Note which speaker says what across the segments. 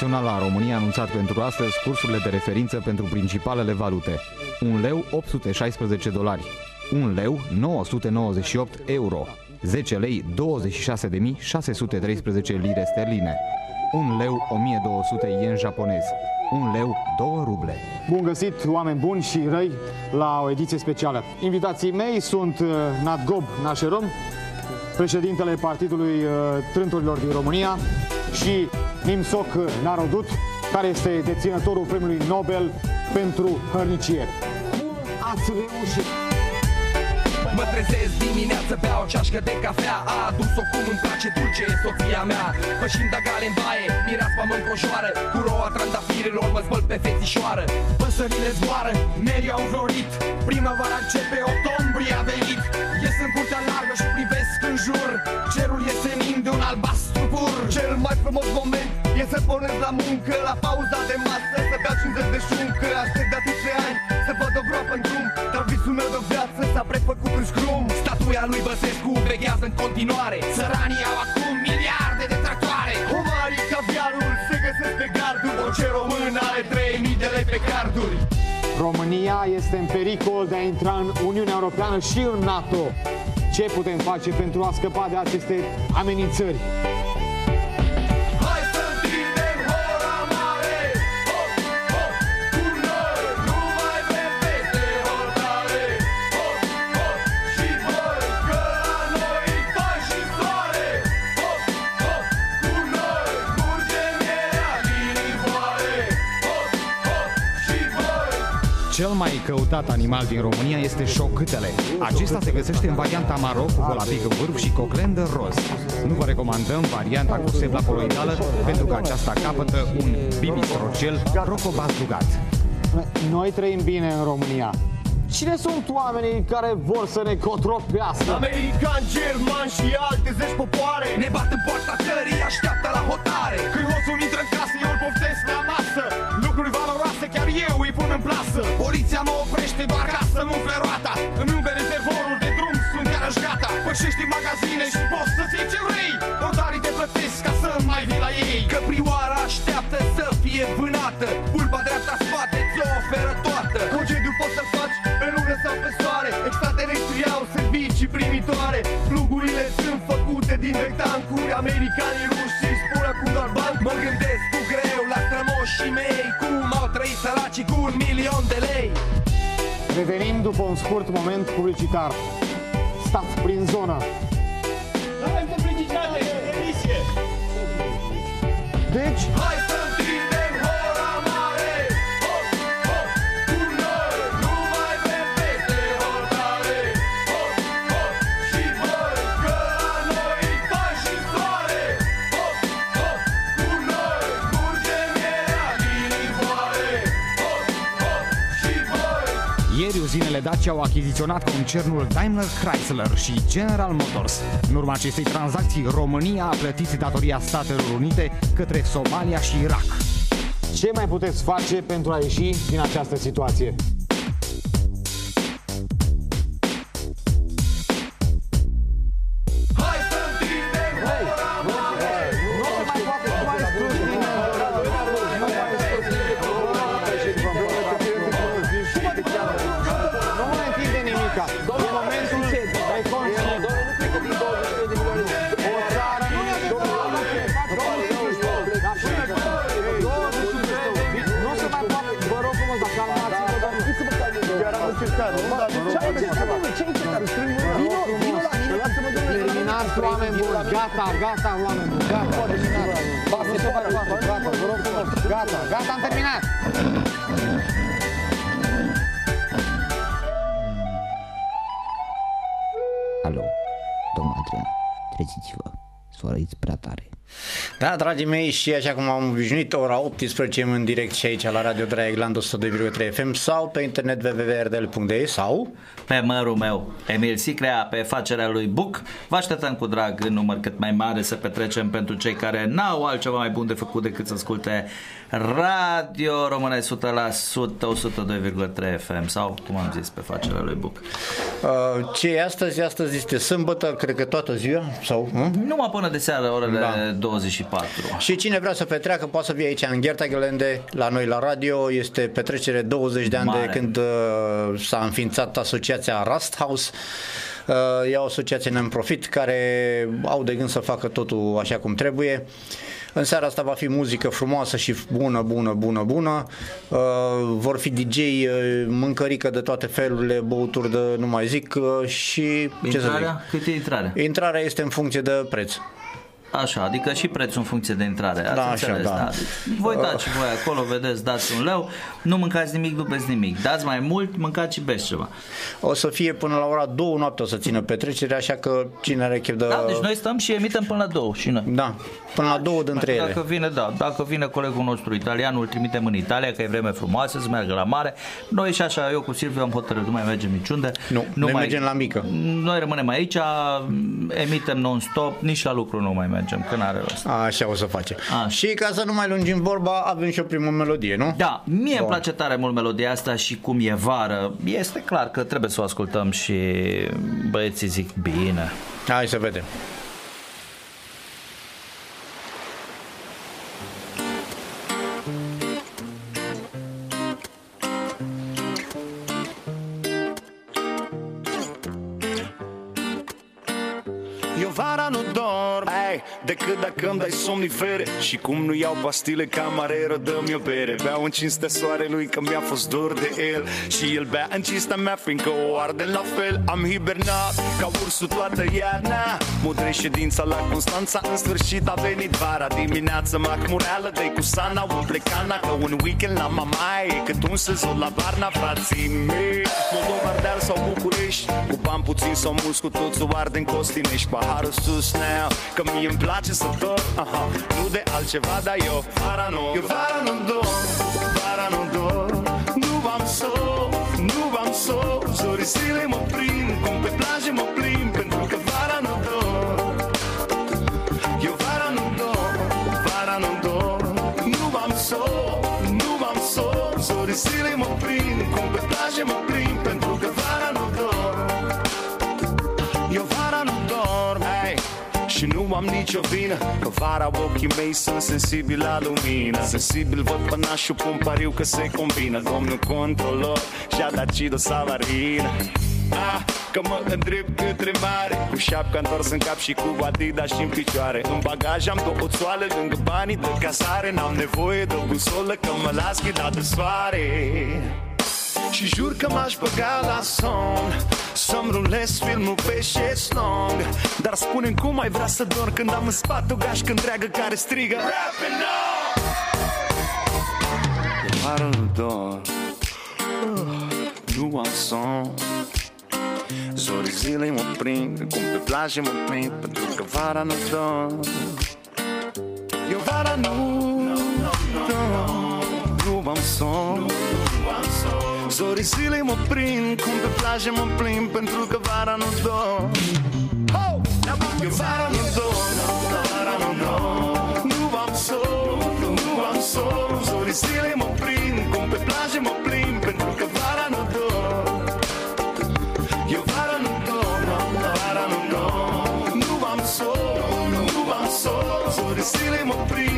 Speaker 1: Națională a României a anunțat pentru astăzi cursurile de referință pentru principalele valute. 1 leu 816 dolari, 1 leu 998 euro, 10 lei 26.613 lire sterline, 1 leu 1200 yen japonez, 1 leu 2 ruble.
Speaker 2: Bun găsit, oameni buni și răi, la o ediție specială. Invitații mei sunt uh, Nadgob Nașerom, președintele Partidului uh, Trânturilor din România și Nimsoc Narodut, care este deținătorul premiului Nobel pentru hărnicie. Cum ați reușit?
Speaker 3: Mă trezesc dimineață, beau o ceașcă de cafea. A adus-o cum îmi place dulce, e soția mea. Pășind gale în baie, mireaspa mă înconjoară. Cu roa trandafirilor mă zbăl pe fetișoară. Păsările zboară, merii au înflorit Primăvara începe, octombrie a venit. Ies în curtea largă și privesc în jur. Cerul e senin de un albastru pur. Cel mai frumos moment e să pornesc la muncă La pauza de masă, să beau 50 de șuncă Aștept Statuia lui Băsescu veghează în continuare Săranii au acum miliarde de tractoare Homarii caviarul se găsesc pe garduri Orice român are 3000 de lei pe carduri
Speaker 2: România este în pericol de a intra în Uniunea Europeană și în NATO. Ce putem face pentru a scăpa de aceste amenințări?
Speaker 1: Cel mai căutat animal din România este șocâtele. Acesta se găsește în varianta maro cu colapic în vârf și coclendă roz. Nu vă recomandăm varianta cu sebla coloidală pentru că aceasta capătă un bibistrocel rocobazugat.
Speaker 2: Noi trăim bine în România. Cine sunt oamenii care vor să ne cotropească?
Speaker 3: Americani, germani și alte zeci popoare Ne bat în poarta țării, așteaptă la hotare Când hoțul intră în casă, eu îl poftesc la masă Lucruri valoroase, chiar eu îi pun în plasă Poliția mă oprește doar ca să nu umple roata. Îmi umple rezervorul de drum, sunt iarăși gata. Pășești în magazine și poți să-ți iei ce vrei. Portarii te plătesc ca să mai vii la ei. Căprioara așteaptă să fie vânată. Pulpa dreapta spate ți-o oferă toată. Concediu poți să faci pe lună sau pe soare. Extraterestrii au servicii primitoare. Plugurile sunt făcute din rectancuri Americanii săracii cu un milion de lei
Speaker 2: Revenim după un scurt moment publicitar. Stați prin zonă.
Speaker 4: Avem publicitate, emisie.
Speaker 2: Deci,
Speaker 3: Hai să
Speaker 1: Dacia au achiziționat concernul Daimler Chrysler și General Motors. În urma acestei tranzacții, România a plătit datoria Statelor Unite către Somalia și Irak.
Speaker 2: ce mai puteți face pentru a ieși din această situație?
Speaker 5: Da, dragii mei, și așa cum am obișnuit, ora 18 în direct și aici la Radio Draegland 102,3 FM sau pe internet www.rdl.de sau
Speaker 6: Pe mărul meu, Emil Sicrea, pe facerea lui Buc. Vă așteptăm cu drag în număr cât mai mare să petrecem pentru cei care n-au altceva mai bun de făcut decât să asculte Radio Române 100%, 102,3 FM sau, cum am zis, pe facerea lui Buc.
Speaker 5: uh, ce e astăzi? Astăzi este sâmbătă, cred că toată ziua sau nu?
Speaker 6: Numai până de seară, orele
Speaker 5: Da.
Speaker 6: da. 24 24.
Speaker 5: Și cine vrea să petreacă poate să fie aici în Gherta Gelende, la noi la radio. Este petrecere 20 de ani
Speaker 6: Mare.
Speaker 5: de când uh, s-a înființat asociația Rust House. Uh, e o asociație non-profit care au de gând să facă totul așa cum trebuie. În seara asta va fi muzică frumoasă și bună, bună, bună, bună. Uh, vor fi DJ, uh, mâncărică de toate felurile, băuturi de nu mai zic uh, și ce să zic.
Speaker 6: Intrarea? Cât e intrarea?
Speaker 5: Intrarea este în funcție de preț.
Speaker 6: Așa, adică și prețul în funcție de intrare. Ați
Speaker 5: Da, așa,
Speaker 6: înțeles,
Speaker 5: da.
Speaker 6: Voi dați și voi acolo, vedeți, dați un leu, nu mâncați nimic, nu beți nimic. Dați mai mult, mâncați și beți ceva.
Speaker 5: O să fie până la ora 2 noapte o să țină petrecerea, așa că cine are chef de...
Speaker 6: Da, deci noi stăm și emitem până la două și noi.
Speaker 5: Da, până la două dintre ele.
Speaker 6: Dacă vine, da, dacă vine colegul nostru italian, îl trimitem în Italia, că e vreme frumoasă, să meargă la mare. Noi și așa, eu cu Silviu am hotărât, nu mai mergem niciunde.
Speaker 5: Nu, noi mergem la mică.
Speaker 6: Noi rămânem aici, emitem non-stop, nici la lucru nu mai mergem, că n-are rost.
Speaker 5: Așa o să facem.
Speaker 6: Așa.
Speaker 5: Și ca să nu mai lungim vorba, avem și o primă melodie, nu?
Speaker 6: Da, mie îmi
Speaker 5: Bun.
Speaker 6: place tare mult melodia asta și cum e vară, este clar că trebuie să o ascultăm și băieții zic bine.
Speaker 5: Hai să vedem.
Speaker 7: Decât dacă îmi dai somnifere Și cum nu iau pastile camarero Dă-mi o bere. Beau în cinstea soarelui că mi-a fost dor de el. Și el bea în cinstea mea Fiindcă o arde la fel. Am hibernat ca ursul toată iarna. Mudre ședința la Constanța În sfârșit a venit vara. Dimineața macmureală Dă-i cu sana, umple cana Că un weekend la mamaie Cât un sezon la Varna, frații mei. Moldova, Ardeal sau București Cu bani puțin sau mulți Cu toți o arde în Costinești. Paharul sus now Că mie îmi place să dorm aha, Nu de altceva, dar eu Vara nu Eu vara nu dorm Vara nu dorm Nu v-am sol Nu v-am sol Zorii zile mă prind Cum pe plajă mă plimb Pentru că vara nu dorm eu vara nu dorm, vara nu dorm Nu v-am sol, nu v-am sol Zorii zile mă prind, cum pe plajă mă plimb am nicio vină Că vara ochii mei sunt sensibili la lumină. Sensibil văd pănașul, pun pariu că se combină. Domnul controlor și-a dat Cido Savarină Ah, că mă îndrept către mare. Cu șapca întors în cap și cu Adidas și în picioare. În bagaj am două țoale lângă banii de casare. N-am nevoie de o busolă că mă las ghidat de soare și jur că m-aș băga la somn. Să-mi rulez filmul pe șeslong Dar spune cum mai vrea să dorm Când am în spate o gașcă întreagă care strigă Rapping on! E vară nu dorm Nu am somn. Zorii zilei mă prind Cum pe plajă mă prind Pentru că vara nu dorm Eu vara nu dorm Nu am somn Zorii zilei mă prind Cum pe plajă mă plimb Pentru că vara nu dorm Ho! Eu vara nu dorm Vara nu dorm Nu am sol Nu am sol Zorii zilei mă prind Cum pe plajă mă plimb Pentru că vara nu dorm Eu vara nu dorm Vara nu dorm Nu am sol Nu am sol Zorii zilei mă prind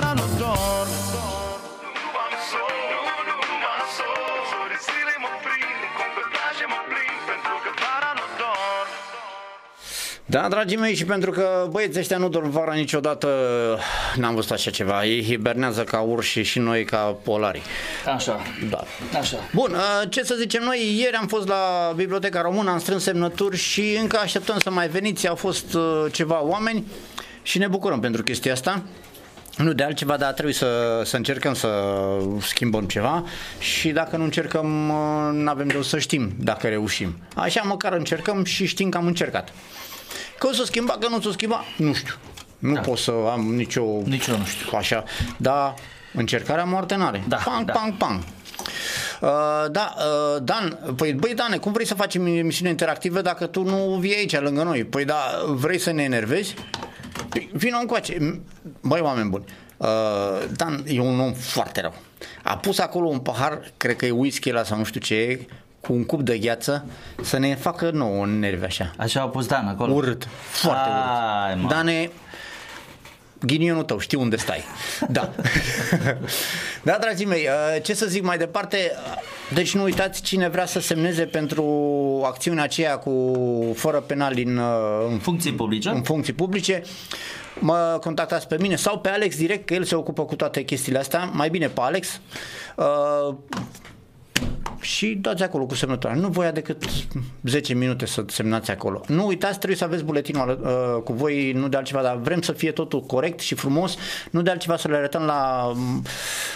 Speaker 5: Da, dragii mei, și pentru că băieții ăștia nu dorm vara niciodată, n-am văzut așa ceva. Ei hibernează ca urși și noi ca polari.
Speaker 6: Așa,
Speaker 5: Da.
Speaker 6: așa.
Speaker 5: Bun, uh, ce să zicem noi, ieri am fost la Biblioteca Română, am strâns semnături și încă așteptăm să mai veniți, au fost uh, ceva oameni și ne bucurăm pentru chestia asta. Nu de altceva, dar trebuie să, să încercăm să schimbăm ceva și dacă nu încercăm, nu avem de o să știm dacă reușim. Așa măcar încercăm și știm că am încercat. Că o să schimba, că nu s-o schimba, nu știu. Nu
Speaker 6: Da.
Speaker 5: pot să am nicio...
Speaker 6: Nici eu nu știu.
Speaker 5: Așa, dar încercarea moarte n-are.
Speaker 6: Da,
Speaker 5: pang,
Speaker 6: da.
Speaker 5: pang, pang. Uh, da, uh, Dan, păi băi Dane, cum vrei să facem emisiune interactivă dacă tu nu vii aici lângă noi? Păi da, vrei să ne enervezi? Păi, Vino încoace. Băi, oameni buni, uh, Dan e un om foarte rău. A pus acolo un pahar, cred că e whisky la sau nu știu ce e, cu un cup de gheață, să ne facă nouă în nervi așa.
Speaker 6: Așa au pus Dan acolo.
Speaker 5: Urât, foarte
Speaker 6: Ai,
Speaker 5: urât.
Speaker 6: mă.
Speaker 5: Dane, ghinionul tău, știu unde stai. Da. da, dragii mei, uh, ce să zic mai departe, deci nu uitați cine vrea să semneze pentru acțiunea aceea cu fără penal în, uh, în
Speaker 6: Funcții publice.
Speaker 5: în funcții publice, mă contactați pe mine sau pe Alex direct, că el se ocupă cu toate chestiile astea, mai bine pe Alex. Uh, și dați acolo cu semnătura. Nu voia decât 10 minute să semnați acolo. Nu uitați, trebuie să aveți buletinul uh, cu voi, nu de altceva, dar vrem să fie totul corect și frumos, nu de altceva să le arătăm la mm,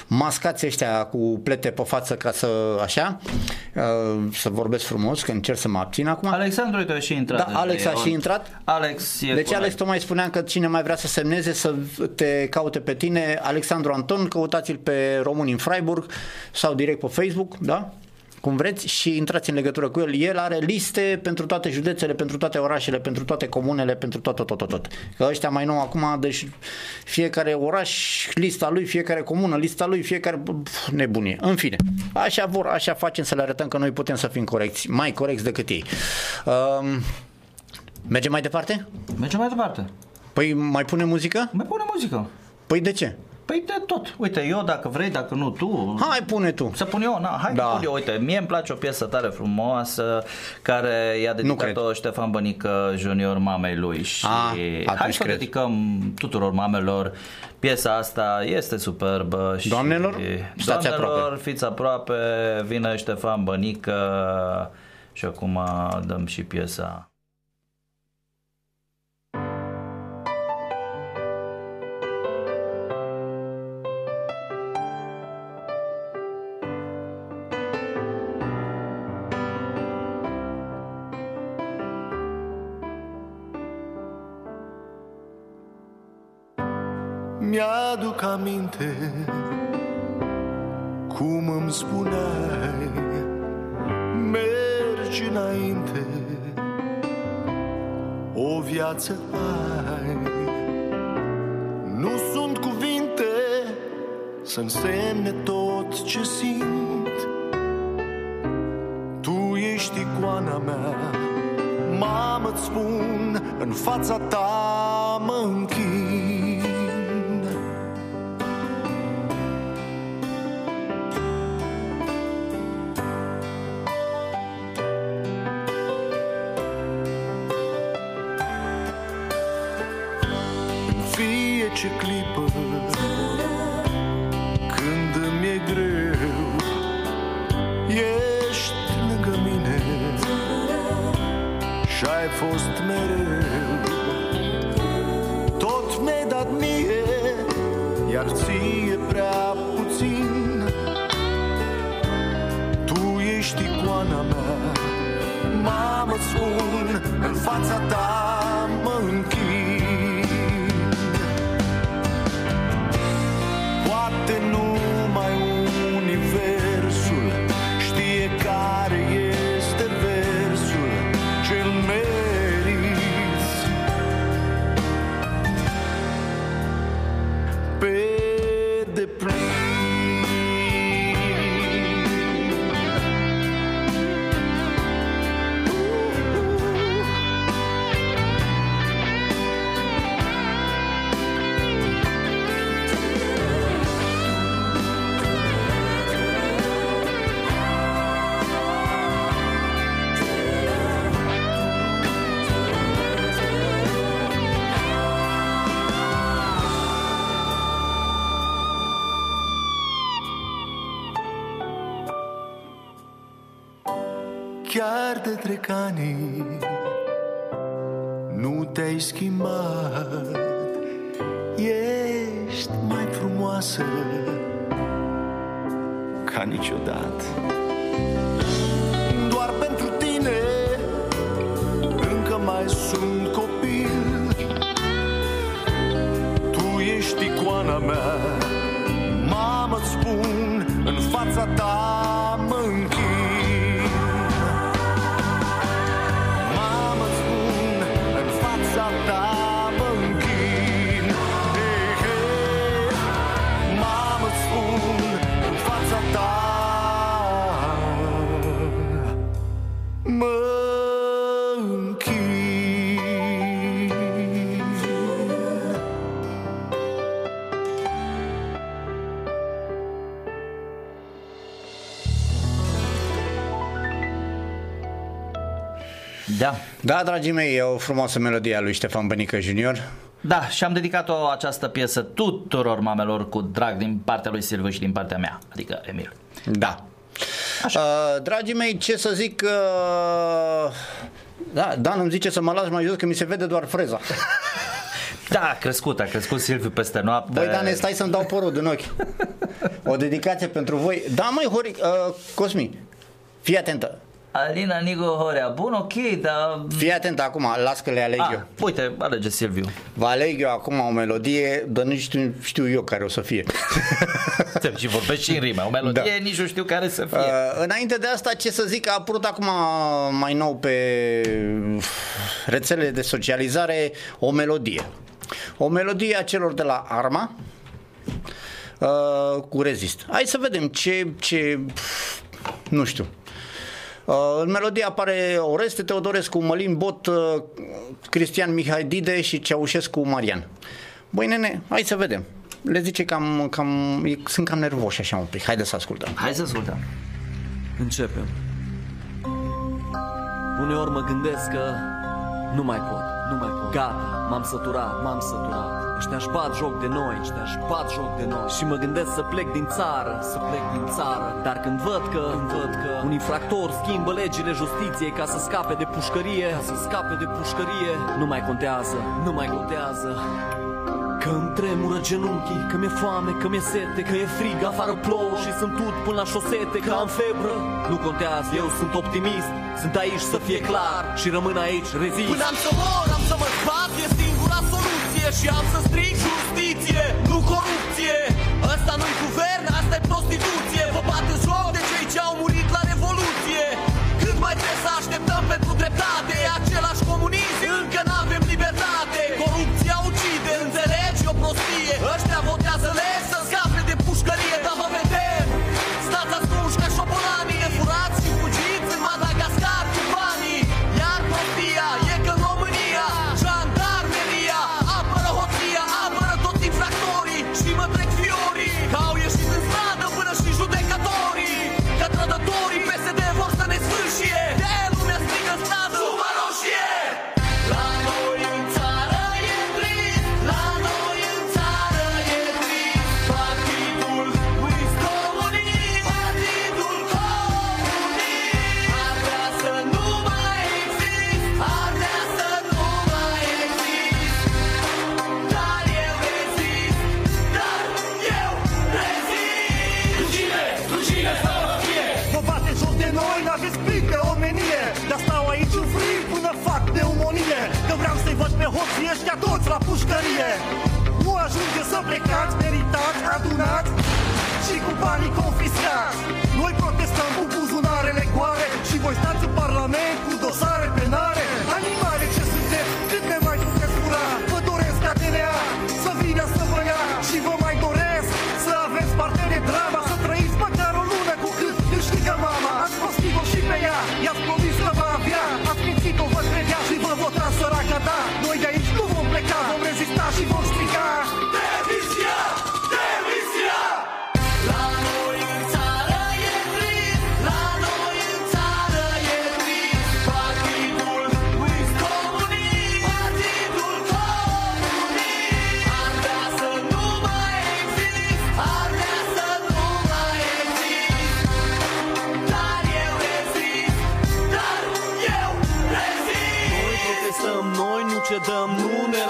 Speaker 5: mascații ăștia cu plete pe față ca să, așa, uh, să vorbesc frumos, că încerc să mă abțin acum.
Speaker 6: Alexandru, uite, a și intrat.
Speaker 5: Da,
Speaker 6: deja,
Speaker 5: Alex a
Speaker 6: e
Speaker 5: și
Speaker 6: on.
Speaker 5: intrat?
Speaker 6: Alex e
Speaker 5: Deci
Speaker 6: corect.
Speaker 5: Alex tocmai spuneam că cine mai vrea să semneze să te caute pe tine, Alexandru Anton, căutați-l pe Români în Freiburg sau direct pe Facebook, da? Cum vreți și intrați în legătură cu el. El are liste pentru toate județele, pentru toate orașele, pentru toate comunele, pentru tot, tot, tot, tot, tot. Că ăștia mai nou acum, deci fiecare oraș, lista lui, fiecare comună, lista lui, fiecare pf, nebunie. În fine, așa vor, așa facem să le arătăm că noi putem să fim corecți, mai corecți decât ei. Um, mergem mai departe?
Speaker 6: Mergem mai departe.
Speaker 5: Păi mai pune muzică?
Speaker 6: Mai pune muzică.
Speaker 5: Păi de ce?
Speaker 6: Păi de tot. Uite, eu dacă vrei, dacă nu tu...
Speaker 5: Hai, pune tu.
Speaker 6: Să pun eu, na, hai
Speaker 5: Da.
Speaker 6: da. pun eu, uite, mie îmi place o piesă tare frumoasă care i-a dedicat-o
Speaker 5: cred.
Speaker 6: Ștefan Bănică Junior mamei lui și
Speaker 5: Ah,
Speaker 6: hai
Speaker 5: atunci
Speaker 6: să o
Speaker 5: cred.
Speaker 6: dedicăm tuturor mamelor. Piesa asta este superbă și
Speaker 5: Doamnelor, stați
Speaker 6: doamnelor,
Speaker 5: aproape.
Speaker 6: fiți aproape, vine Ștefan Bănică și acum dăm și piesa.
Speaker 8: Mi-aduc aminte Cum îmi spuneai Mergi înainte O viață ai. Nu sunt cuvinte Să însemne tot ce simt. Tu ești icoana mea Mamă-ți spun În fața ta trec ani Nu te-ai schimbat. Ești mai frumoasă Ca niciodată
Speaker 6: Da.
Speaker 5: Da, dragii mei, e o frumoasă melodie a lui Ștefan Bănică Junior.
Speaker 6: Da, și am dedicat-o această piesă tuturor mamelor cu drag din partea lui Silviu și din partea mea, adică Emil.
Speaker 5: Da. Așa. Uh, dragii mei, ce să zic... Uh... Da, Dan îmi zice să mă las mai jos că mi se vede doar freza.
Speaker 6: Da, a crescut, a crescut Silviu peste noapte.
Speaker 5: Băi, Dan, stai să-mi dau părul din ochi. O dedicație pentru voi. Da, măi, Hori, uh, Cosmi, fii atentă.
Speaker 6: Alina Nigo Horea, bun, ok, dar...
Speaker 5: Fii atent acum, las că le aleg
Speaker 6: Ah,
Speaker 5: eu.
Speaker 6: uite, alege Silviu.
Speaker 5: Vă aleg eu acum o melodie, dar nu știu, știu eu care o să fie.
Speaker 6: și vorbesc și în rime, o melodie,
Speaker 5: Da.
Speaker 6: nici nu știu care să fie.
Speaker 5: Uh, înainte de asta, ce să zic, a apărut acum mai nou pe rețelele de socializare o melodie. O melodie a celor de la Arma uh, cu Rezist. Hai să vedem ce, ce nu știu. Uh, în melodie apare Oreste Teodorescu, Mălin Bot, uh, Cristian Mihai Dide și Ceaușescu Marian. Băi nene, hai să vedem. Le zice cam, cam, e- sunt cam nervoși așa un pic. Haide să ascultăm.
Speaker 6: Hai să ascultăm.
Speaker 9: Începem. Uneori mă gândesc că nu mai pot, nu mai pot. Gata, m-am săturat, m-am săturat. Ăștia își bat joc de noi, ăștia își bat joc de noi Și mă gândesc să plec din țară, să plec din țară Dar când văd că, când văd că un infractor schimbă legile justiției ca să scape de pușcărie Ca să scape de pușcărie Nu mai contează, nu mai contează Că îmi tremură genunchii, că mi-e foame, că mi-e sete Că e frig, afară plouă și sunt tut până la șosete Că am febră, nu contează, eu sunt optimist Sunt aici să fie clar și rămân aici, rezist
Speaker 10: Până am să mor, Și am să strig justiție, nu corupție. Ăsta nu-i guvern, asta e prostituție
Speaker 11: pe hoții ăștia toți la pușcărie. Nu ajunge să plecați, meritați, adunați Și cu banii confiscați. Noi protestăm cu buzunarele goare Și voi stați în parlament cu dosare penale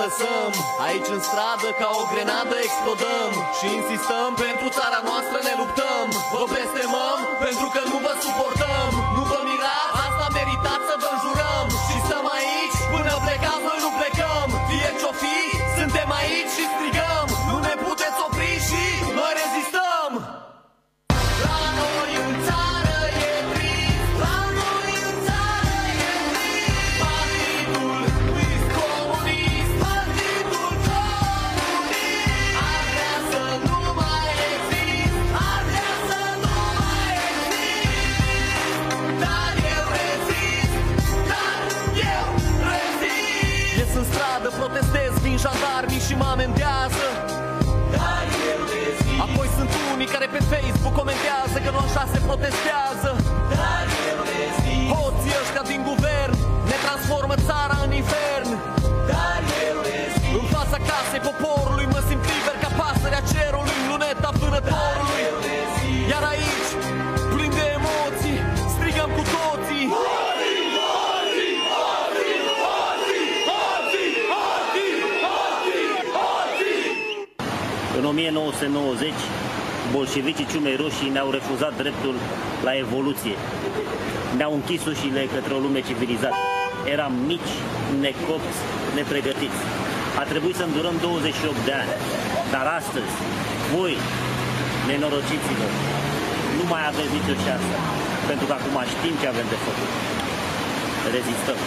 Speaker 9: lăsăm. Aici în stradă ca o grenadă explodăm. Și insistăm, pentru țara noastră ne luptăm. Vă blestemăm, pe Facebook comentează Că nu așa se protestează. Hoții ăștia din guvern Ne transformă țara în infern. În fața casei poporului Mă simt liber ca pasărea cerului în Luneta vânătorului. Iar aici, plin de emoții Strigăm cu toții.
Speaker 12: În 1990, bolșevicii ciumei roșii ne-au refuzat dreptul la evoluție. Ne-au închis ușile către o lume civilizată. Eram mici, necopți, nepregătiți. A trebuit să îndurăm 28 de ani. Dar astăzi, voi, nenorociților, nu mai aveți nicio șansă. Pentru că acum știm ce avem de făcut. Rezistăm.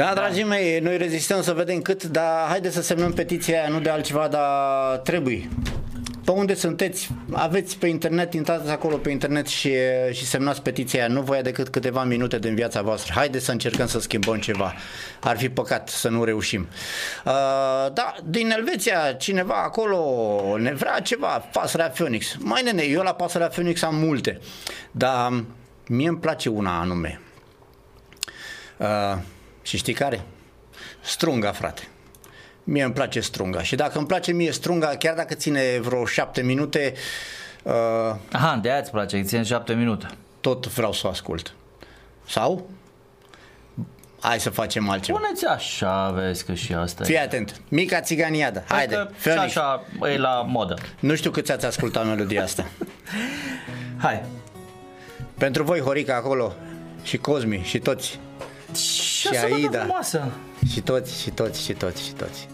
Speaker 5: Da, dragii mei, noi rezistăm să vedem cât, dar haideți să semnăm petiția aia, nu de altceva, dar trebuie. Pe unde sunteți, aveți pe internet, intrați acolo pe internet și, și semnați petiția aia. Nu vă ia decât câteva minute din viața voastră. Haideți să încercăm să schimbăm ceva. Ar fi păcat să nu reușim. Uh, da, din Elveția, cineva acolo ne vrea ceva, pasărea Phoenix. Mai nene, eu la pasărea Phoenix am multe, dar mie îmi place una anume. Uh, și știi care? Strunga, frate. Mie îmi place strunga. Și dacă îmi place mie strunga, chiar dacă ține vreo șapte minute, uh,
Speaker 6: Aha, de aia îți place, îți ține șapte minute.
Speaker 5: tot vreau să o ascult. Sau? Hai să facem altceva.
Speaker 6: Puneți așa, vezi că și asta
Speaker 5: Fii
Speaker 6: e.
Speaker 5: atent. Mica țiganiadă. Haide.
Speaker 6: Că și
Speaker 5: Phoenix.
Speaker 6: așa e la modă.
Speaker 5: Nu știu câți ați ascultat melodia asta.
Speaker 6: Hai.
Speaker 5: Pentru voi, Horica, acolo, și Cosmi, și toți.
Speaker 6: Și,
Speaker 5: Și
Speaker 6: asta toată
Speaker 5: Aida.
Speaker 6: frumoasă.
Speaker 5: Și toți, și toți, și toți, și toți.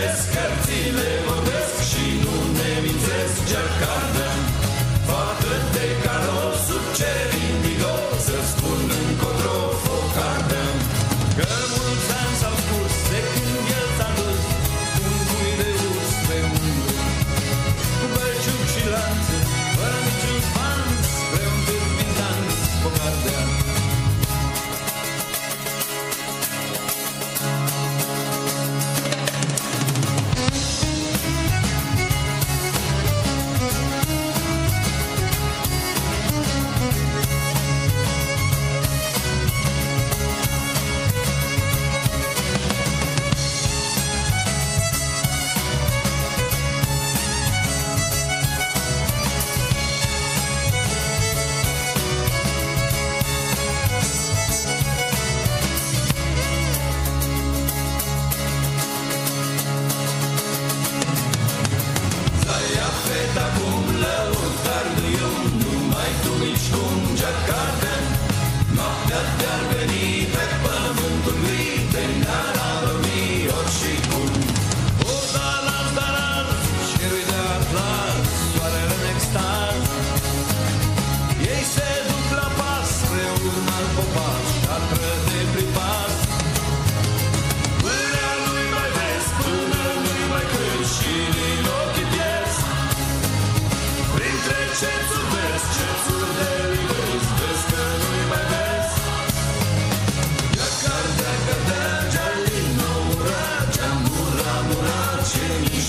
Speaker 13: this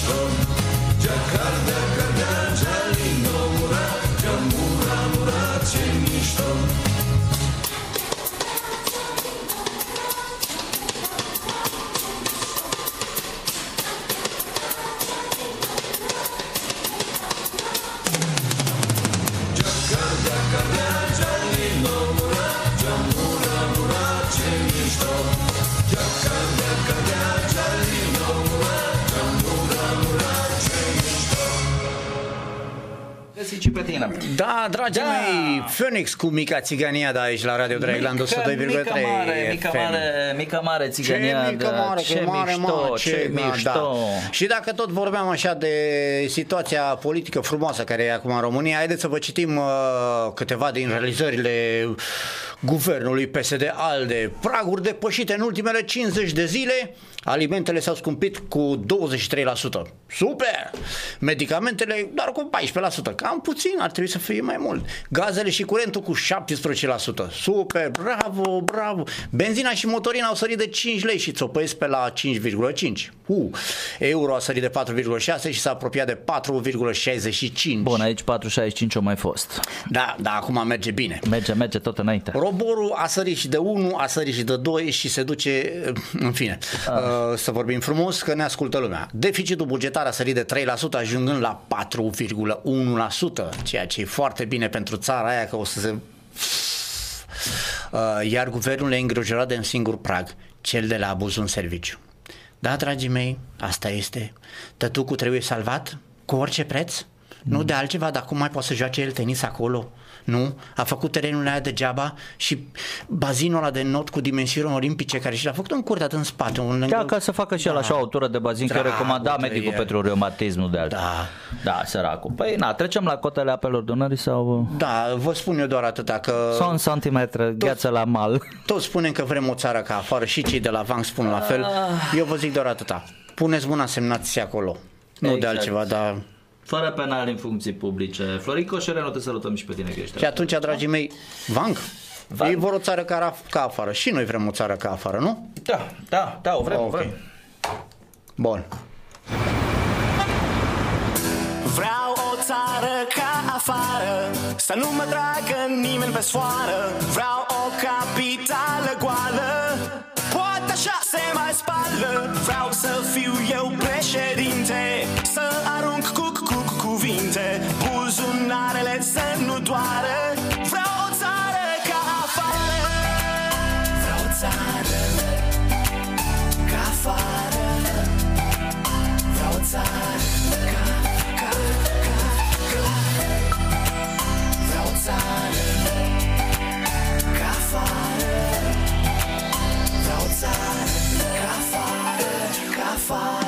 Speaker 13: mișto
Speaker 5: dragii
Speaker 6: Da.
Speaker 5: mei, Phoenix cu Mica Țigania de aici la Radio Dragland 102,3
Speaker 6: mică mare, mică
Speaker 5: FM.
Speaker 6: mare, mică mare țigănia.
Speaker 5: Ce mică mare,
Speaker 6: ce
Speaker 5: ce mare,
Speaker 6: mișto,
Speaker 5: mă,
Speaker 6: ce
Speaker 5: da,
Speaker 6: mișto.
Speaker 5: Da. Și dacă tot vorbeam așa de situația politică frumoasă care e acum în România, haideți să vă citim uh, câteva din realizările guvernului PSD-ALDE. Praguri depășite în ultimele 50 de zile, alimentele s-au scumpit cu 23%. Super! Medicamentele doar cu 14%. Cam puțin, ar trebui să fie mai mult. Gazele și curentul cu 17%. Super, bravo, bravo. Benzina și motorina au sărit de 5 lei și țopăiesc pe la 5,5. Uh, euro a sărit de 4,6 și s-a apropiat de 4,65.
Speaker 6: Bun, aici 465 o mai fost.
Speaker 5: Da, da, acum merge bine.
Speaker 6: Merge, merge tot înainte.
Speaker 5: Roborul a sărit și de 1, a sărit și de 2 și se duce, în fine, uh, să vorbim frumos că ne ascultă lumea. Deficitul bugetar a sărit de 3%, ajungând la 4,1%, ceea ce e foarte bine pentru țara aia că o să se... Uh, iar guvernul e îngrijorat de un singur prag, cel de la abuzul în serviciu. Da, dragii mei, asta este. Tătucul trebuie salvat cu orice preț? Nu de altceva, dar cum mai poate să joace el tenis acolo? Nu? A făcut terenul aia degeaba și bazinul ăla de not cu dimensiuni olimpice care și l-a făcut încurtat în spate. Un
Speaker 6: Da, ca să facă și el așa o tură de bazin, că
Speaker 5: Dragul
Speaker 6: recomanda
Speaker 5: de
Speaker 6: medicul
Speaker 5: el.
Speaker 6: pentru reumatism, nu de altfel.
Speaker 5: Da.
Speaker 6: Da, săracul. Păi na, trecem la cotele apelor Dunării sau...
Speaker 5: Da, vă spun eu doar atâta că...
Speaker 6: Sau un santimetru gheață la mal.
Speaker 5: Toți spunem că vrem o țară ca afară și cei de la Vang spun la fel. Eu vă zic doar atâta. Puneți mâna semnați acolo. Nu de
Speaker 6: Exact.
Speaker 5: altceva, dar...
Speaker 6: Fără penal în funcții publice. Florin Coșerenu, te salutăm și pe tine că ești
Speaker 5: Și atunci, dragii mei, Vang, ei vor o țară ca, ca afară. Și noi vrem o țară ca afară, nu?
Speaker 6: Da, da, da, o vrem, o
Speaker 5: Ok.
Speaker 6: vrem.
Speaker 5: Bun.
Speaker 7: Vreau o țară ca afară Să nu mă tragă nimeni pe soară Vreau o capitală goală Poate așa se mai spală Vreau să fiu eu președinte Să Buzunarele să nu doară. Vreau o țară ca afară. Vreau o țară ca afară. Vreau o țară ca, ca, ca, ca. Vreau o țară ca afară. Vreau o țară ca afară, ca afară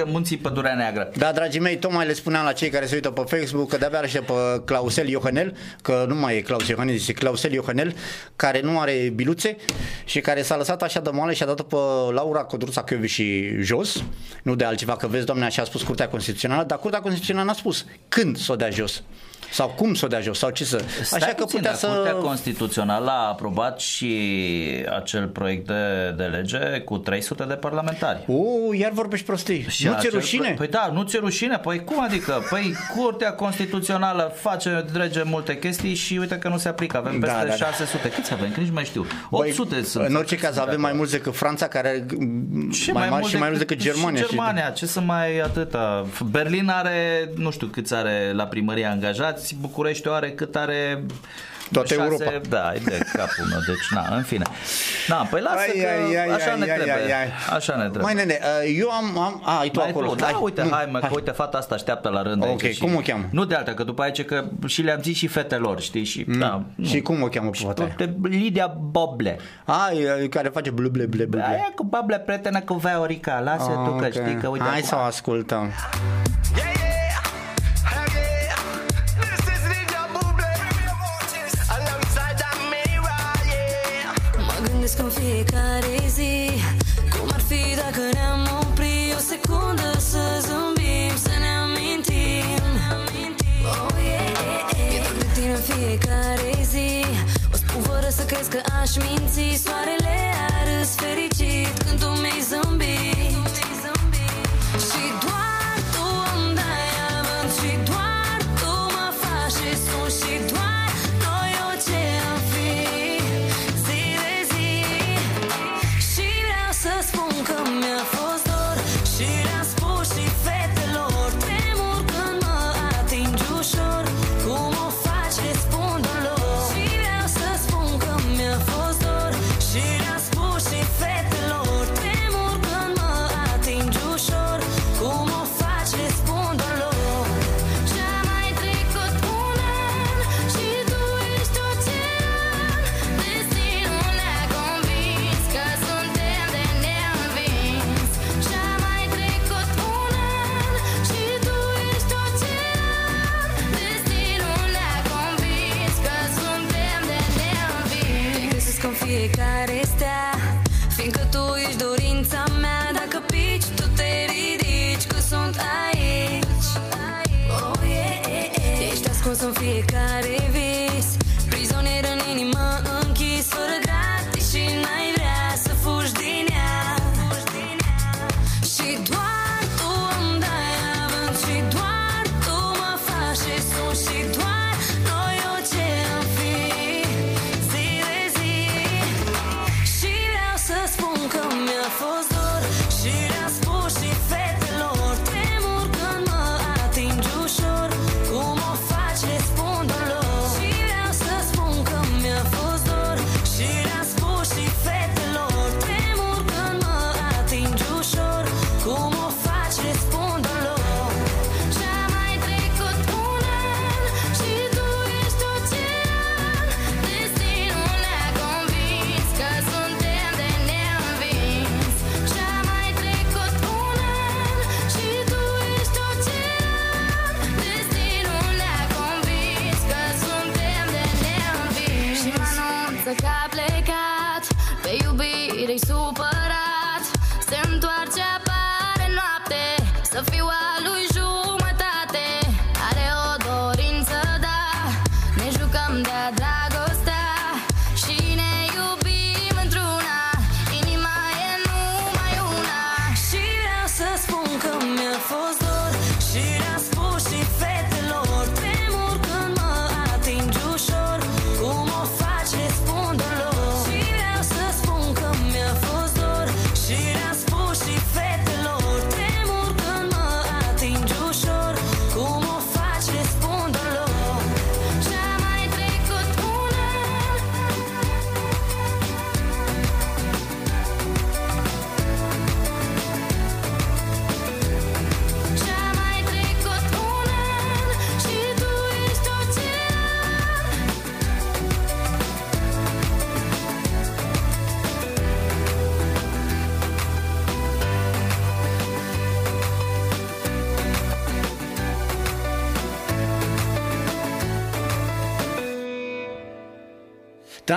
Speaker 7: Și o
Speaker 6: să aleagă munții Pădurea Neagră.
Speaker 5: Da, dragii mei, tocmai le spuneam la cei care se uită pe Facebook că de-abia și pe Clausel Iohanel, că nu mai e Claus Iohanel, este Clausel Iohanel, care nu are biluțe și care s-a lăsat așa de moale și a dat pe Laura Codruța și jos, nu de altceva, că vezi, doamne, așa a spus Curtea Constituțională, dar Curtea Constituțională n-a spus când să o dea jos sau cum să o dea jos sau ce să...
Speaker 6: Stai
Speaker 5: Așa că
Speaker 6: puțin,
Speaker 5: putea
Speaker 6: dar
Speaker 5: să...
Speaker 6: Curtea Constituțională a aprobat și acel proiect de, de lege cu 300 de parlamentari.
Speaker 5: O, iar vorbești prostii.
Speaker 6: Și
Speaker 5: nu ți-e
Speaker 6: acel-
Speaker 5: rușine?
Speaker 6: Păi da, nu ți-e rușine? Păi cum adică? Păi Curtea Constituțională face drege multe chestii și uite că nu se aplică. Avem
Speaker 5: Da,
Speaker 6: peste
Speaker 5: da, da.
Speaker 6: 600. Câți avem? Că nici nu mai știu.
Speaker 5: Băi,
Speaker 6: 800 sunt.
Speaker 5: În orice caz avem mai mulți decât Franța, care are
Speaker 6: Și
Speaker 5: mai, mari și mai mulți decât Germania.
Speaker 6: Și Germania, ce să mai atâta? Berlin are, nu știu câți are la primărie angajați, București o are cât are
Speaker 5: Toată
Speaker 6: șase,
Speaker 5: Europa.
Speaker 6: Da, e de capul meu, deci na, în fine. Na, păi lasă
Speaker 5: Ai,
Speaker 6: că
Speaker 5: ai, ai,
Speaker 6: așa
Speaker 5: ai,
Speaker 6: ne
Speaker 5: ai,
Speaker 6: trebuie.
Speaker 5: ai, ai.
Speaker 6: Așa ne trebuie.
Speaker 5: Mai nene, uh, eu am, am a, ai tu
Speaker 6: Ai
Speaker 5: acolo.
Speaker 6: tu, da, uite,
Speaker 5: nu,
Speaker 6: hai mă, că uite, fata asta așteaptă la rând
Speaker 5: Ok,
Speaker 6: aici.
Speaker 5: cum o cheamă?
Speaker 6: Nu de alta, că după aici că și le-am zis și fetelor, știi, și da.
Speaker 5: Mm. Și cum o cheamă pe fata aia?
Speaker 6: Uite, Lidia Boble.
Speaker 5: Ai, care face blu ble ble ble.
Speaker 6: Aia cu Boble, prietenă cu Veorica, lasă tu că
Speaker 5: Ah, ok.
Speaker 6: știi că uite
Speaker 5: Hai
Speaker 6: acum-
Speaker 5: să o ascultăm.
Speaker 14: Mă gândesc în fiecare zi? Cum ar fi dacă ne-am opri O secundă să zâmbim Să ne amintim. Oh yeah. E doar de tine în fiecare zi. O spun fără să crezi că aș minți. Soarele a râs fericit Când tu mi-ai zâmbit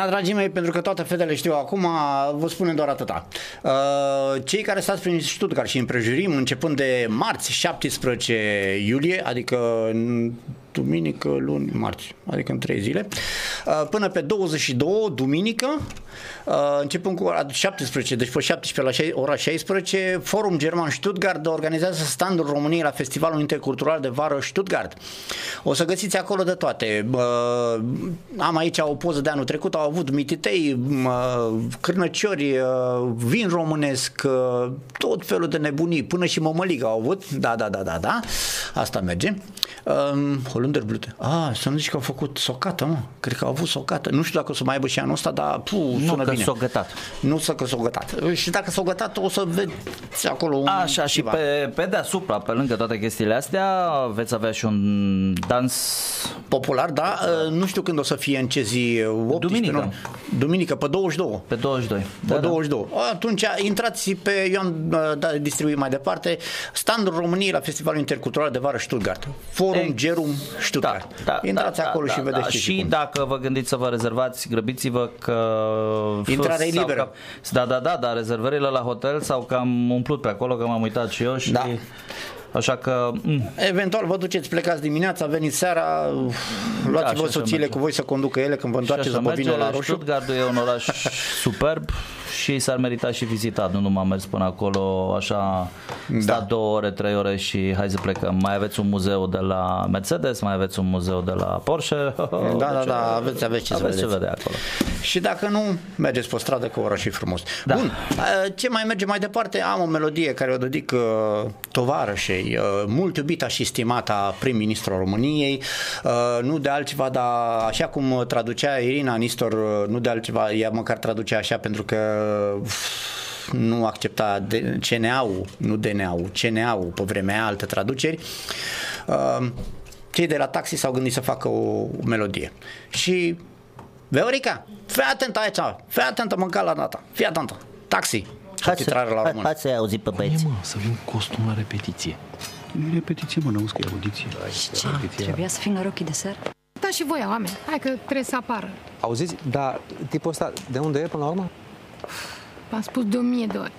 Speaker 14: Da,
Speaker 5: dragii mei, pentru că toate fetele știu acum, vă spunem doar atâta. Uh, Cei care stați prin Stuttgart și împrejurim, începând de marți, 17 iulie, adică în duminică, luni, marți, adică în trei zile, uh, până pe 22, duminică, uh, începând cu ora 17, deci pe 17 la șei- ora 16, Forum German Stuttgart organizează standul României la Festivalul Intercultural de Vară Stuttgart. O să găsiți acolo de toate. Uh, Am aici o poză de anul trecut, au avut mititei, uh, cârnăciori, uh, vin românesc, uh, tot felul de nebunii, până și mămăligă au avut. Da, da, da, da, da. Asta merge. Um, Holunderblute. Ah, să nu zici că au făcut socată, mă. Cred că au avut socată. Nu știu dacă o să mai aibă și anul ăsta, dar pu,
Speaker 6: Nu,
Speaker 5: sună
Speaker 6: că
Speaker 5: bine.
Speaker 6: s-o gătat.
Speaker 5: Nu să că s-o gătat. Și dacă s-o gătat, o să vedeți acolo un
Speaker 6: Așa, și
Speaker 5: ceva.
Speaker 6: pe, pe deasupra, pe lângă toate chestiile astea, veți avea și un dans
Speaker 5: popular, da. Uh, Nu știu când o să fie în ce zi. 18,
Speaker 6: Duminică.
Speaker 5: Nu? Duminică, pe 22.
Speaker 6: pe 22.
Speaker 5: Pe
Speaker 6: Da, da.
Speaker 5: 22. Atunci intrați pe, eu am uh, da, distribuit mai departe, standul României la Festivalul Intercultural de Vară Stuttgart. Forum
Speaker 6: Ex-
Speaker 5: Gerum Stuttgart.
Speaker 6: Da,
Speaker 5: Intrați
Speaker 6: da,
Speaker 5: acolo
Speaker 6: da,
Speaker 5: și
Speaker 6: da,
Speaker 5: vedeți
Speaker 6: da.
Speaker 5: ce
Speaker 6: Și
Speaker 5: cum.
Speaker 6: dacă vă gândiți să vă rezervați, grăbiți-vă că...
Speaker 5: Intrarea e
Speaker 6: sau
Speaker 5: liberă.
Speaker 6: Că, da, da, da, dar rezervările la hotel sau că am umplut pe acolo, că m-am uitat și eu și...
Speaker 5: Da.
Speaker 6: Așa că... mm,
Speaker 5: Eventual vă duceți, plecați dimineața, veniți seara, luați-vă
Speaker 6: Da, și așa
Speaker 5: soțiile
Speaker 6: merge.
Speaker 5: cu voi să conducă ele când vă întoarceți
Speaker 6: și așa
Speaker 5: după vinul
Speaker 6: merge.
Speaker 5: la roșu.
Speaker 6: Stuttgartul e un oraș superb și s-ar merita și vizitat. Nu numai am mers până acolo, așa,
Speaker 5: Da.
Speaker 6: stat două ore, trei ore și hai să plecăm. Mai aveți un muzeu de la Mercedes, mai aveți un muzeu de la Porsche.
Speaker 5: Da, da, da, aveți, aveți ce să
Speaker 6: aveți ce
Speaker 5: vedeți.
Speaker 6: vedea acolo.
Speaker 5: Și dacă nu, mergeți pe stradă că oraș e frumos. Da. Bun, uh, ce mai merge mai departe? Am o melodie care o dedic uh, tovarășei, uh, mult iubita și stimata prim-ministru României, uh, nu de altceva, dar așa cum traducea Irina Nistor, uh, nu de altceva, ea măcar traducea așa pentru că uf, nu accepta de- CNA-ul, nu DNA-ul, CNA-ul pe vremea aia, alte traduceri. Uh, cei de la taxi s-au gândit să facă o, o melodie. Și Veorica, fii atentă aici, fii atentă măcar la data, fii atentă. Taxi, subtitrare la română.
Speaker 15: Hai să-i auzi pe băieți.
Speaker 16: mă, să vin costum la repetiție. Nu e repetiție, mă, n-auzi că e audiție.
Speaker 17: Ce? Trebuia să fim norochii de seară? Da și voi, oameni. Hai că trebuie să apară.
Speaker 18: Auziți? Dar tipul ăsta de unde e până la urmă?
Speaker 17: V-am spus de o mie de ori.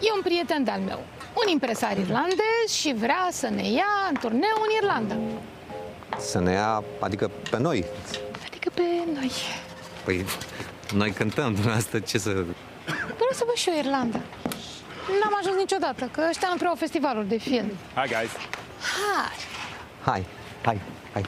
Speaker 17: E un prieten de-al meu, un impresar irlandez și vrea să ne ia în turneu în Irlanda.
Speaker 18: Să ne ia, adică pe noi.
Speaker 17: Adică pe noi.
Speaker 18: Păi, noi cântăm, dumneavoastră, ce să...
Speaker 17: Vreau să văd și eu Irlanda. N-am ajuns niciodată, că ăștia nu prea au festivaluri de film.
Speaker 18: Hi, guys.
Speaker 17: Hai!
Speaker 18: Hai, hai, hai.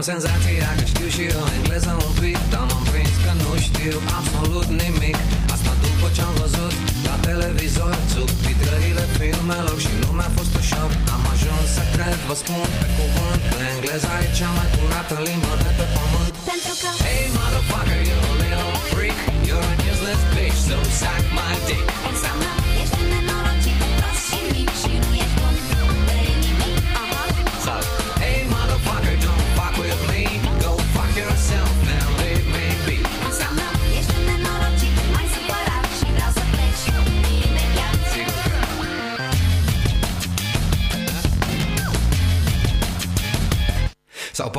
Speaker 13: Aveam senzația că știu și eu engleză un pic Dar m-am prins că nu știu absolut nimic. Asta după ce-am văzut la televizor Subtitrările filmelor și nu mi-a fost ușor. Am ajuns să cred, vă spun pe cuvânt Că engleza e cea mai curată limbă de pe pământ.
Speaker 14: Pentru că
Speaker 13: Hey motherfucker, you're a little freak. You're a useless bitch, so suck my dick.
Speaker 14: Înseamnă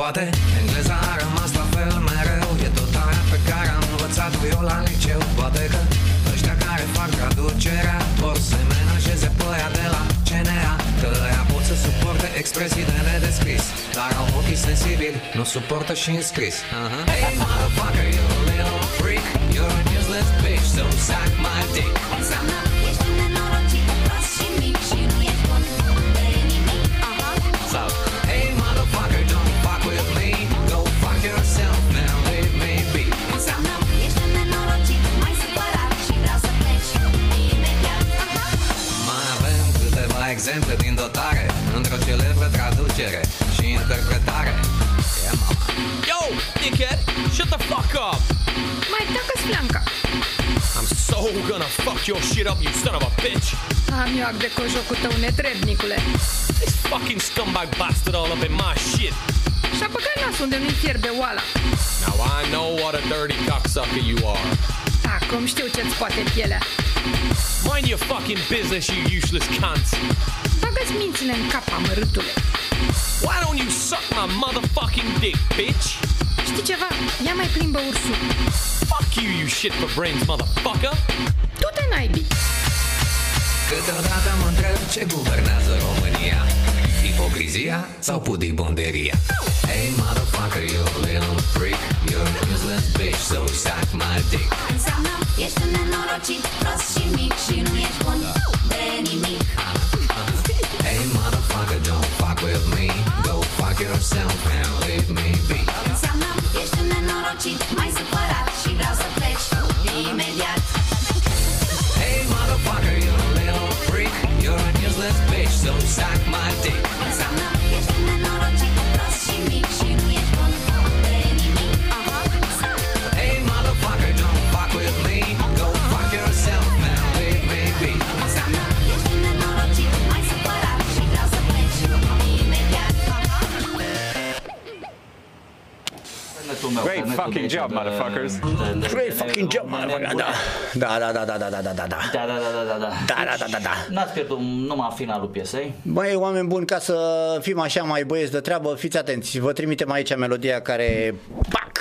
Speaker 13: poate? Engleza a rămas la fel mereu. E tot aia pe care am învățat-o eu la liceu. Poate că ăștia care fac traducerea Vor să menajeze pe aia de la CNA Că aia pot să suporte expresii de nedescris. Dar au ochii sensibili, nu suportă și înscris. Uh-huh. Hey motherfucker, you're a little freak. You're a useless bitch, so suck my dick.
Speaker 14: Înseamnă
Speaker 7: gonna fuck your shit up, you son of a bitch.
Speaker 17: Am eu ac de cojocul tău, netrebnicule.
Speaker 7: This fucking scumbag bastard all up in my shit.
Speaker 17: Și Și-a băgat nasul unde nu-i fierbe oala.
Speaker 9: Now I know what a dirty cocksucker you are.
Speaker 17: Acum știu ce-ți poate pielea.
Speaker 9: Mind your fucking business, you useless cunt.
Speaker 17: Bagă-ți mințile în cap, amărâtule.
Speaker 9: Why don't you suck my motherfucking dick, bitch?
Speaker 17: Știi ceva? Ia mai plimbă ursul.
Speaker 9: Fuck you, you shit for brains, motherfucker.
Speaker 17: Du-te naibii.
Speaker 13: Câteodată mă întreb ce guvernează România. Ipocrizia sau pudibonderia Hey motherfucker, you little freak You're a useless bitch, so suck my dick.
Speaker 19: Înseamnă ești un nenorocit, prost și mic Și nu ești bun de nimic.
Speaker 13: Hey motherfucker, don't fuck with me. Go fuck yourself and leave me be.
Speaker 19: Înseamnă ești un nenorocit, mai supărat
Speaker 20: fucking job, motherfuckers.
Speaker 5: Great fucking job, motherfucker. Da. Da, da, da, da, da, da, da, da, da.
Speaker 6: Da, da, da, da, da, da.
Speaker 5: Da, da, da, da, da.
Speaker 6: N-ați pierdut numai finalul piesei.
Speaker 5: Băi, oameni buni, ca să fim așa mai băieți de treabă, fiți atenți. Vă trimitem aici melodia care... Pac!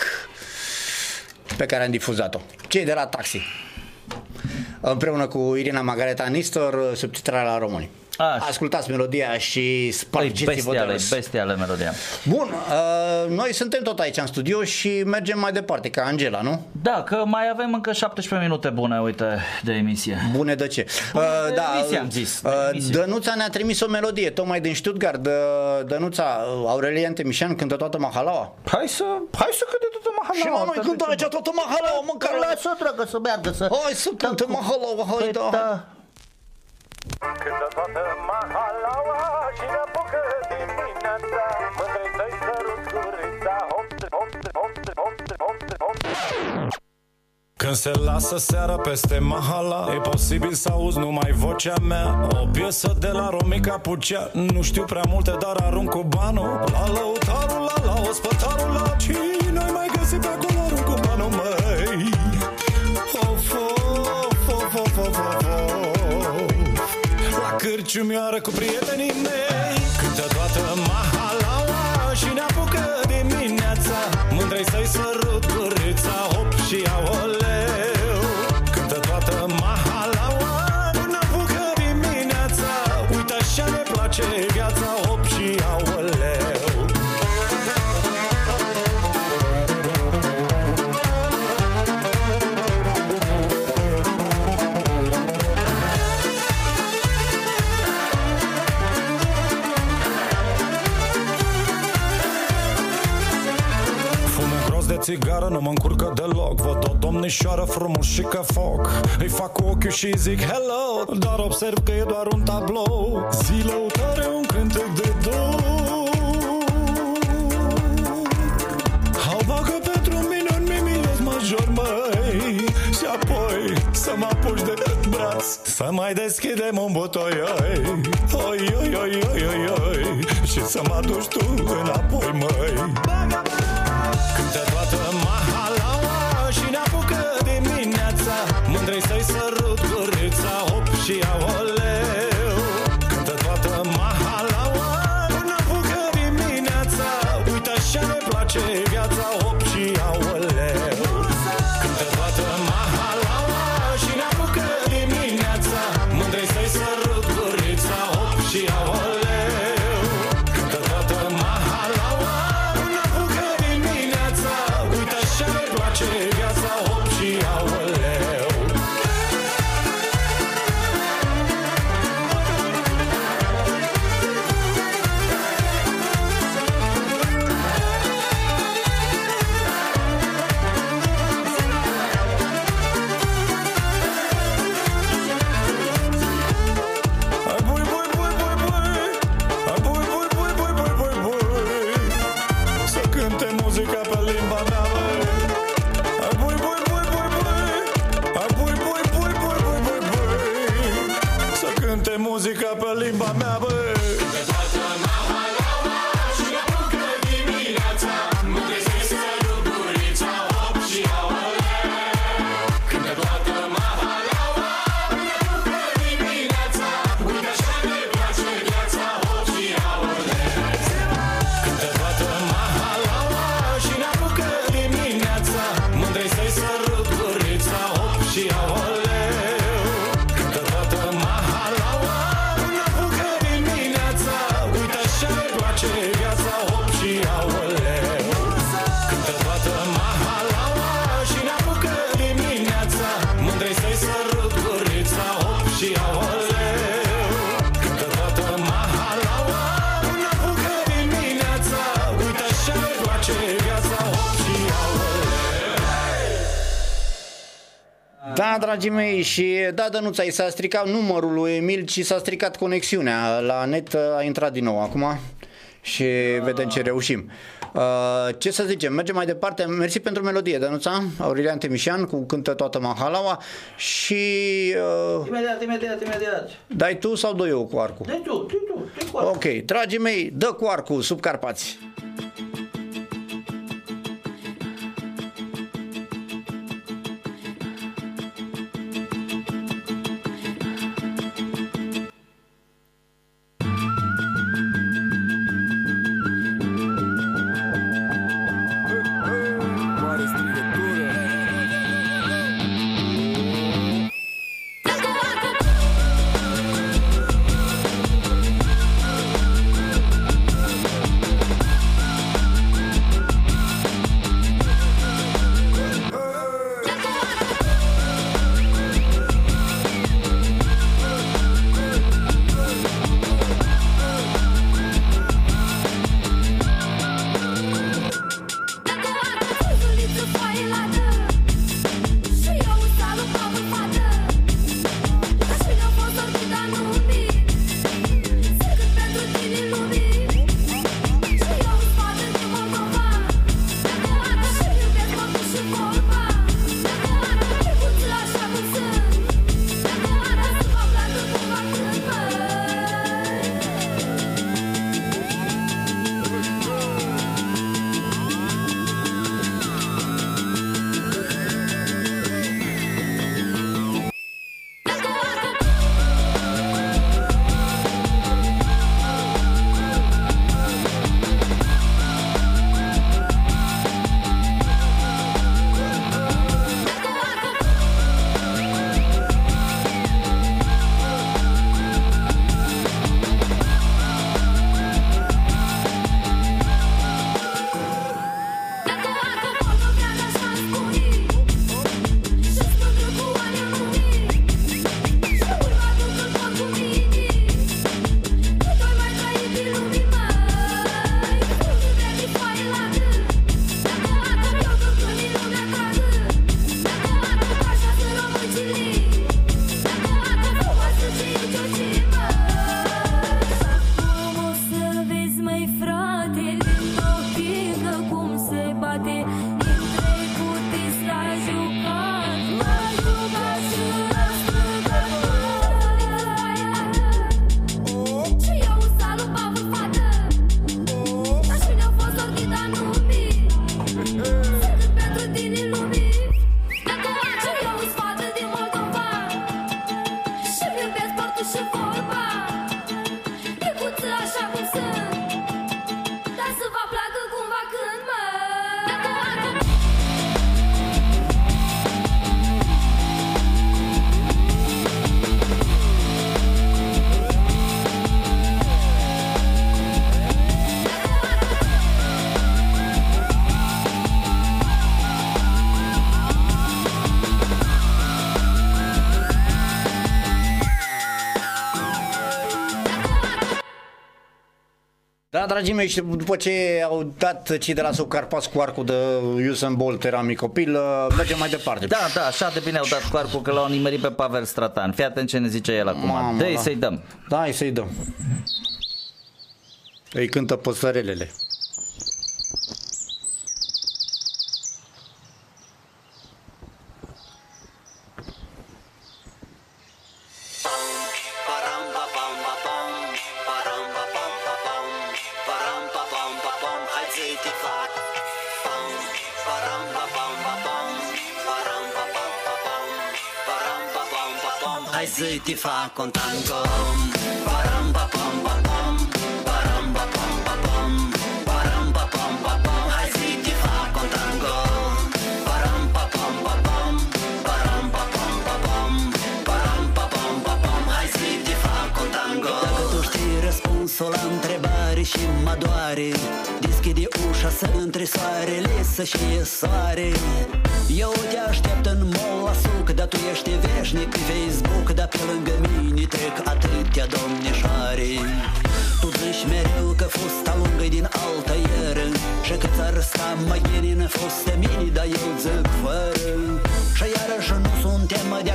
Speaker 5: Pe care am difuzat-o. Cei de la Taxi. Împreună cu Irina Margareta Nistor, subtitrarea la români.
Speaker 6: Așa.
Speaker 5: Ascultați melodia și spargeți-vă de
Speaker 6: Bestiale,
Speaker 5: râs.
Speaker 6: bestiale melodia.
Speaker 5: Bun, uh, noi suntem tot aici în studio și mergem mai departe, ca Angela, nu?
Speaker 6: Da, că mai avem încă 17 minute bune, uite, de emisie.
Speaker 5: Bune de ce?
Speaker 6: Bune
Speaker 5: Uh,
Speaker 6: de
Speaker 5: da,
Speaker 6: emisie, am zis, de
Speaker 5: uh,
Speaker 6: emisie.
Speaker 5: Dănuța ne-a trimis o melodie, tocmai din Stuttgart. Uh, Dănuța, uh, Aurelia Antemișan cântă toată mahalaua.
Speaker 21: Hai să, hai să cânte toată mahalaua.
Speaker 5: Și mă, noi cântăm aici toată mahalaua, mă, care...
Speaker 21: Lasă, dragă, să meargă, să...
Speaker 5: Hai să cântă mahalaua, hai, da.
Speaker 22: Cântă toată mahalaua și ne apucă dimineața Mândrei să-i sărut gurița. Hop, hop, hop, hop, hop, hop.
Speaker 23: Când se lasă seara peste mahala E posibil să auzi numai vocea mea. O piesă de la Romica Pucea Nu știu prea multe, dar arunc cu banul. La lăutarul, la la ospătarul La cine ai mai găsit pe acolo La cârciumioară cu prietenii mei nu mă încurcă deloc. Văd o domnișoară frumos și ca foc. Îi fac cu ochiul și zic hello. Dar observ că e doar un tablou. Zilăutare un cântec de dor Au bagă pentru mine un mimios major, măi. Și apoi să mă apuci de braț. Să mai deschidem un butoioi Oi, oi, oi, oi, oi, oi Și să mă aduci tu înapoi, măi. Cântă să-i sărut gurița Hop și aoleu
Speaker 5: Da, dragii mei, și da, Dănuța, i s-a stricat numărul lui Emil și s-a stricat conexiunea. La net a intrat din nou acum și vedem ce reușim. Uh, ce să zicem, mergem mai departe. Mersi pentru melodie, Dănuța, Aurelian Temișan cu Cântă toată Mahalaua și uh,
Speaker 6: Imediat, imediat, imediat.
Speaker 5: dai tu sau doi eu cu arcul?
Speaker 6: Dai tu, dai tu, dai cu arcul.
Speaker 5: Ok, dragii mei, dă cu arcul sub Carpați. Dragii mei, și după ce au dat cei de la Subcarpați cu arcul de Usain Bolt, era mic copil, uh, mergem mai departe.
Speaker 6: Da, da, așa de bine au dat cu arcul că l-au nimerit pe Pavel Stratan. Fii atent ce ne zice el acum.
Speaker 5: Mamă,
Speaker 6: Dă-i
Speaker 5: da.
Speaker 6: să-i dăm.
Speaker 5: Da, hai să-i dăm. Îi cântă păsărelele.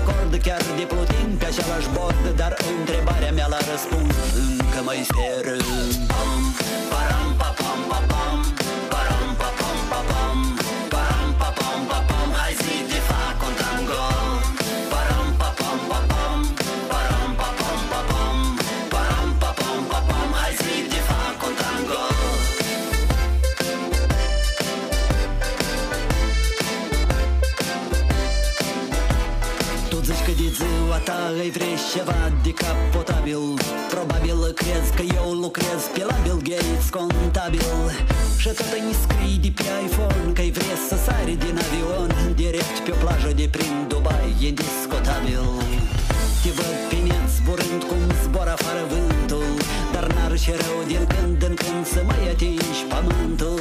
Speaker 24: Acord Chiar de plutim pe același bord Dar întrebarea mea la răspuns Încă mai speră ceva de capotabil Probabil crezi că eu lucrez pe la Bill Gates contabil. Și tot îmi scrii de pe iPhone că-i vrei să sari din avion. Direct pe o plajă de prin Dubai, e indiscutabil Te văd pe net zburând cum zbor afară vântul. Dar n-ar și rău din când în când să mai atingi pământul.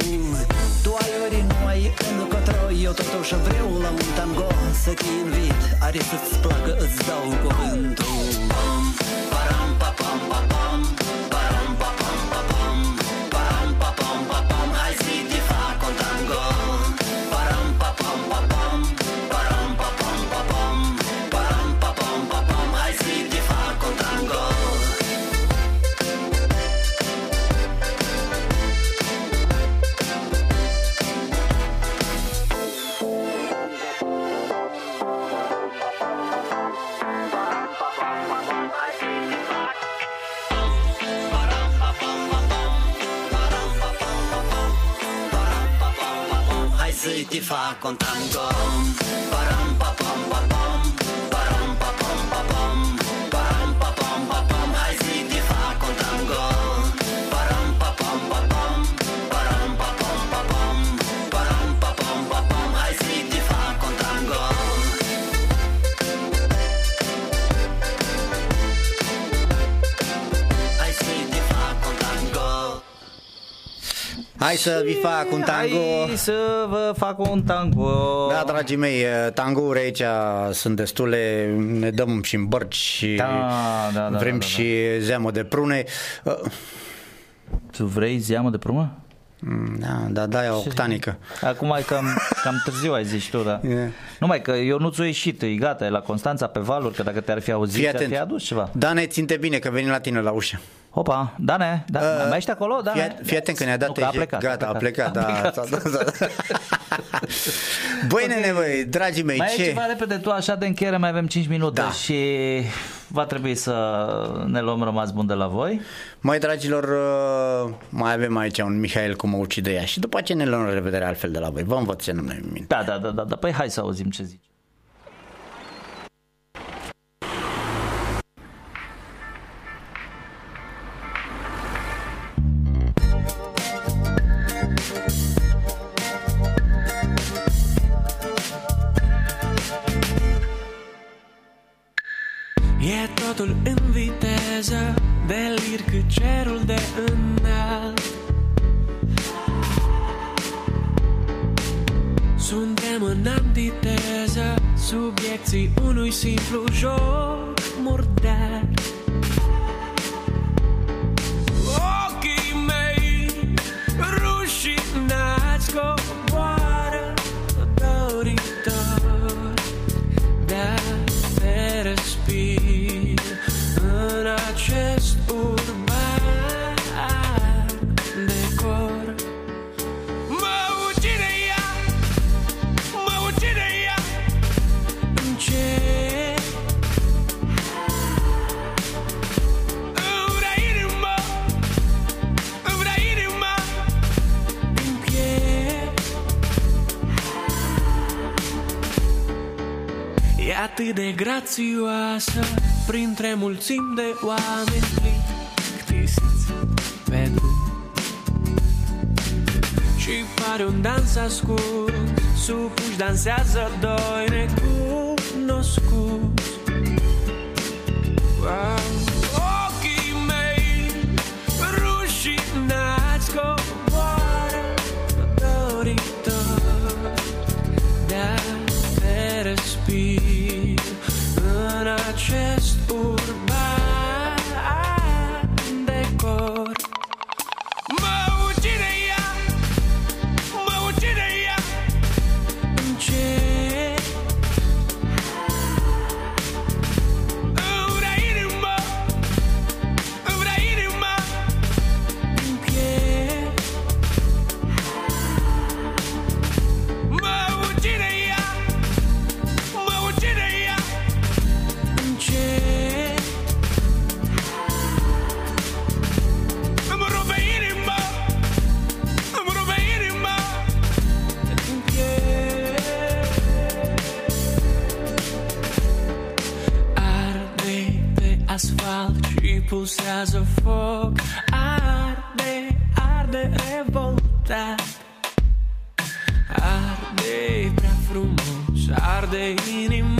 Speaker 24: Tu ai ori nu ai încotro Eu totuși vreau la un tango. Să te invit, are să-ți placă, îți dau cuvântul pam, param, papam, papam. Hai să te fac un tango Param, Hai să
Speaker 5: vi fac un tango.
Speaker 6: Hai să vă fac un tango.
Speaker 5: Da, dragii mei, tangouri aici sunt destule, ne dăm și în bărci și
Speaker 6: Da, da, da,
Speaker 5: vrem
Speaker 6: da, da, da.
Speaker 5: și zeamă de prune. Uh,
Speaker 6: Tu vrei zeamă de prumă?
Speaker 5: Da, da, da, e octanică.
Speaker 6: Acum e cam, cam târziu ai zis tu, da.
Speaker 5: Yeah.
Speaker 6: Numai că eu nu ți-o ieșit, e gata, e la Constanța pe valuri, că dacă te-ar fi auzit,
Speaker 5: Fii
Speaker 6: ți-ar
Speaker 5: atent.
Speaker 6: fi adus ceva.
Speaker 5: Dane, ținte bine că venim la tine la ușă.
Speaker 6: Opa, Dane, da, uh, mai ești acolo? Da,
Speaker 5: Fii, fii atent că ne-a dat
Speaker 6: Nu, că a
Speaker 5: aici-
Speaker 6: plecat,
Speaker 5: Gata, a plecat,
Speaker 6: a
Speaker 5: da.
Speaker 6: plecat.
Speaker 5: da, da, da. Băi, nene, băi, dragii mei,
Speaker 6: Mai
Speaker 5: ce?
Speaker 6: e ceva repede, tu așa de încheiere, mai avem 5 minute
Speaker 5: Da.
Speaker 6: și va trebui să ne luăm rămas bun de la voi.
Speaker 5: Mai dragilor, uh, mai avem aici un Mihail cum mă ucide ea și după aceea ne luăm la revedere altfel de la voi. Vă învăț ce nu ne minte.
Speaker 6: Da, da, da, da, da, păi hai să auzim ce zici.
Speaker 25: Totul în viteză Delir cât cerul de înalt. Suntem în antiteză Subiecții unui simplu joc murdar de grațioasă Printre mulțimi de oameni plictisiți pe drum Și pare un dans ascuns Supuși dansează doi necunoscuți wow. Pulsează foc. Arde, arde revoltat Arde prea frumos, arde inima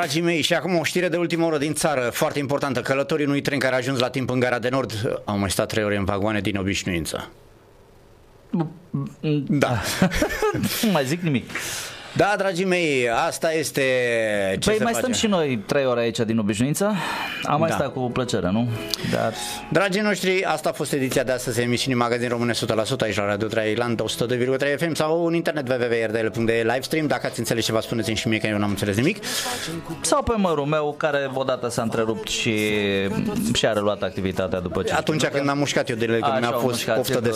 Speaker 5: dragii mei, și acum o știre de ultimă oră din țară, foarte importantă. Călătorii unui tren care a ajuns la timp în gara de nord au mai stat trei ore în vagoane din obișnuință. Da.
Speaker 6: nu mai zic nimic.
Speaker 5: Da, dragii mei, asta este ce
Speaker 6: Păi
Speaker 5: se
Speaker 6: mai
Speaker 5: face.
Speaker 6: stăm și noi trei ore aici din obișnuință. Am mai
Speaker 5: Da.
Speaker 6: stat cu plăcere, nu? Dar
Speaker 5: Dragii noștri, asta a fost ediția de astăzi emisiunii Magazin Române 100% aici la Radio 3 Irlanda 102,3 FM sau în internet www.rdl.de livestream. Dacă ați înțeles ceva, spuneți-mi și mie că eu n-am înțeles nimic.
Speaker 6: Sau pe mărul meu, care odată s-a întrerupt și și-a reluat activitatea după ce...
Speaker 5: Atunci când m-am mușcat eu de lângă
Speaker 6: Așa
Speaker 5: mine a
Speaker 6: au
Speaker 5: fost
Speaker 6: mușcat,
Speaker 5: poftă
Speaker 6: e
Speaker 5: de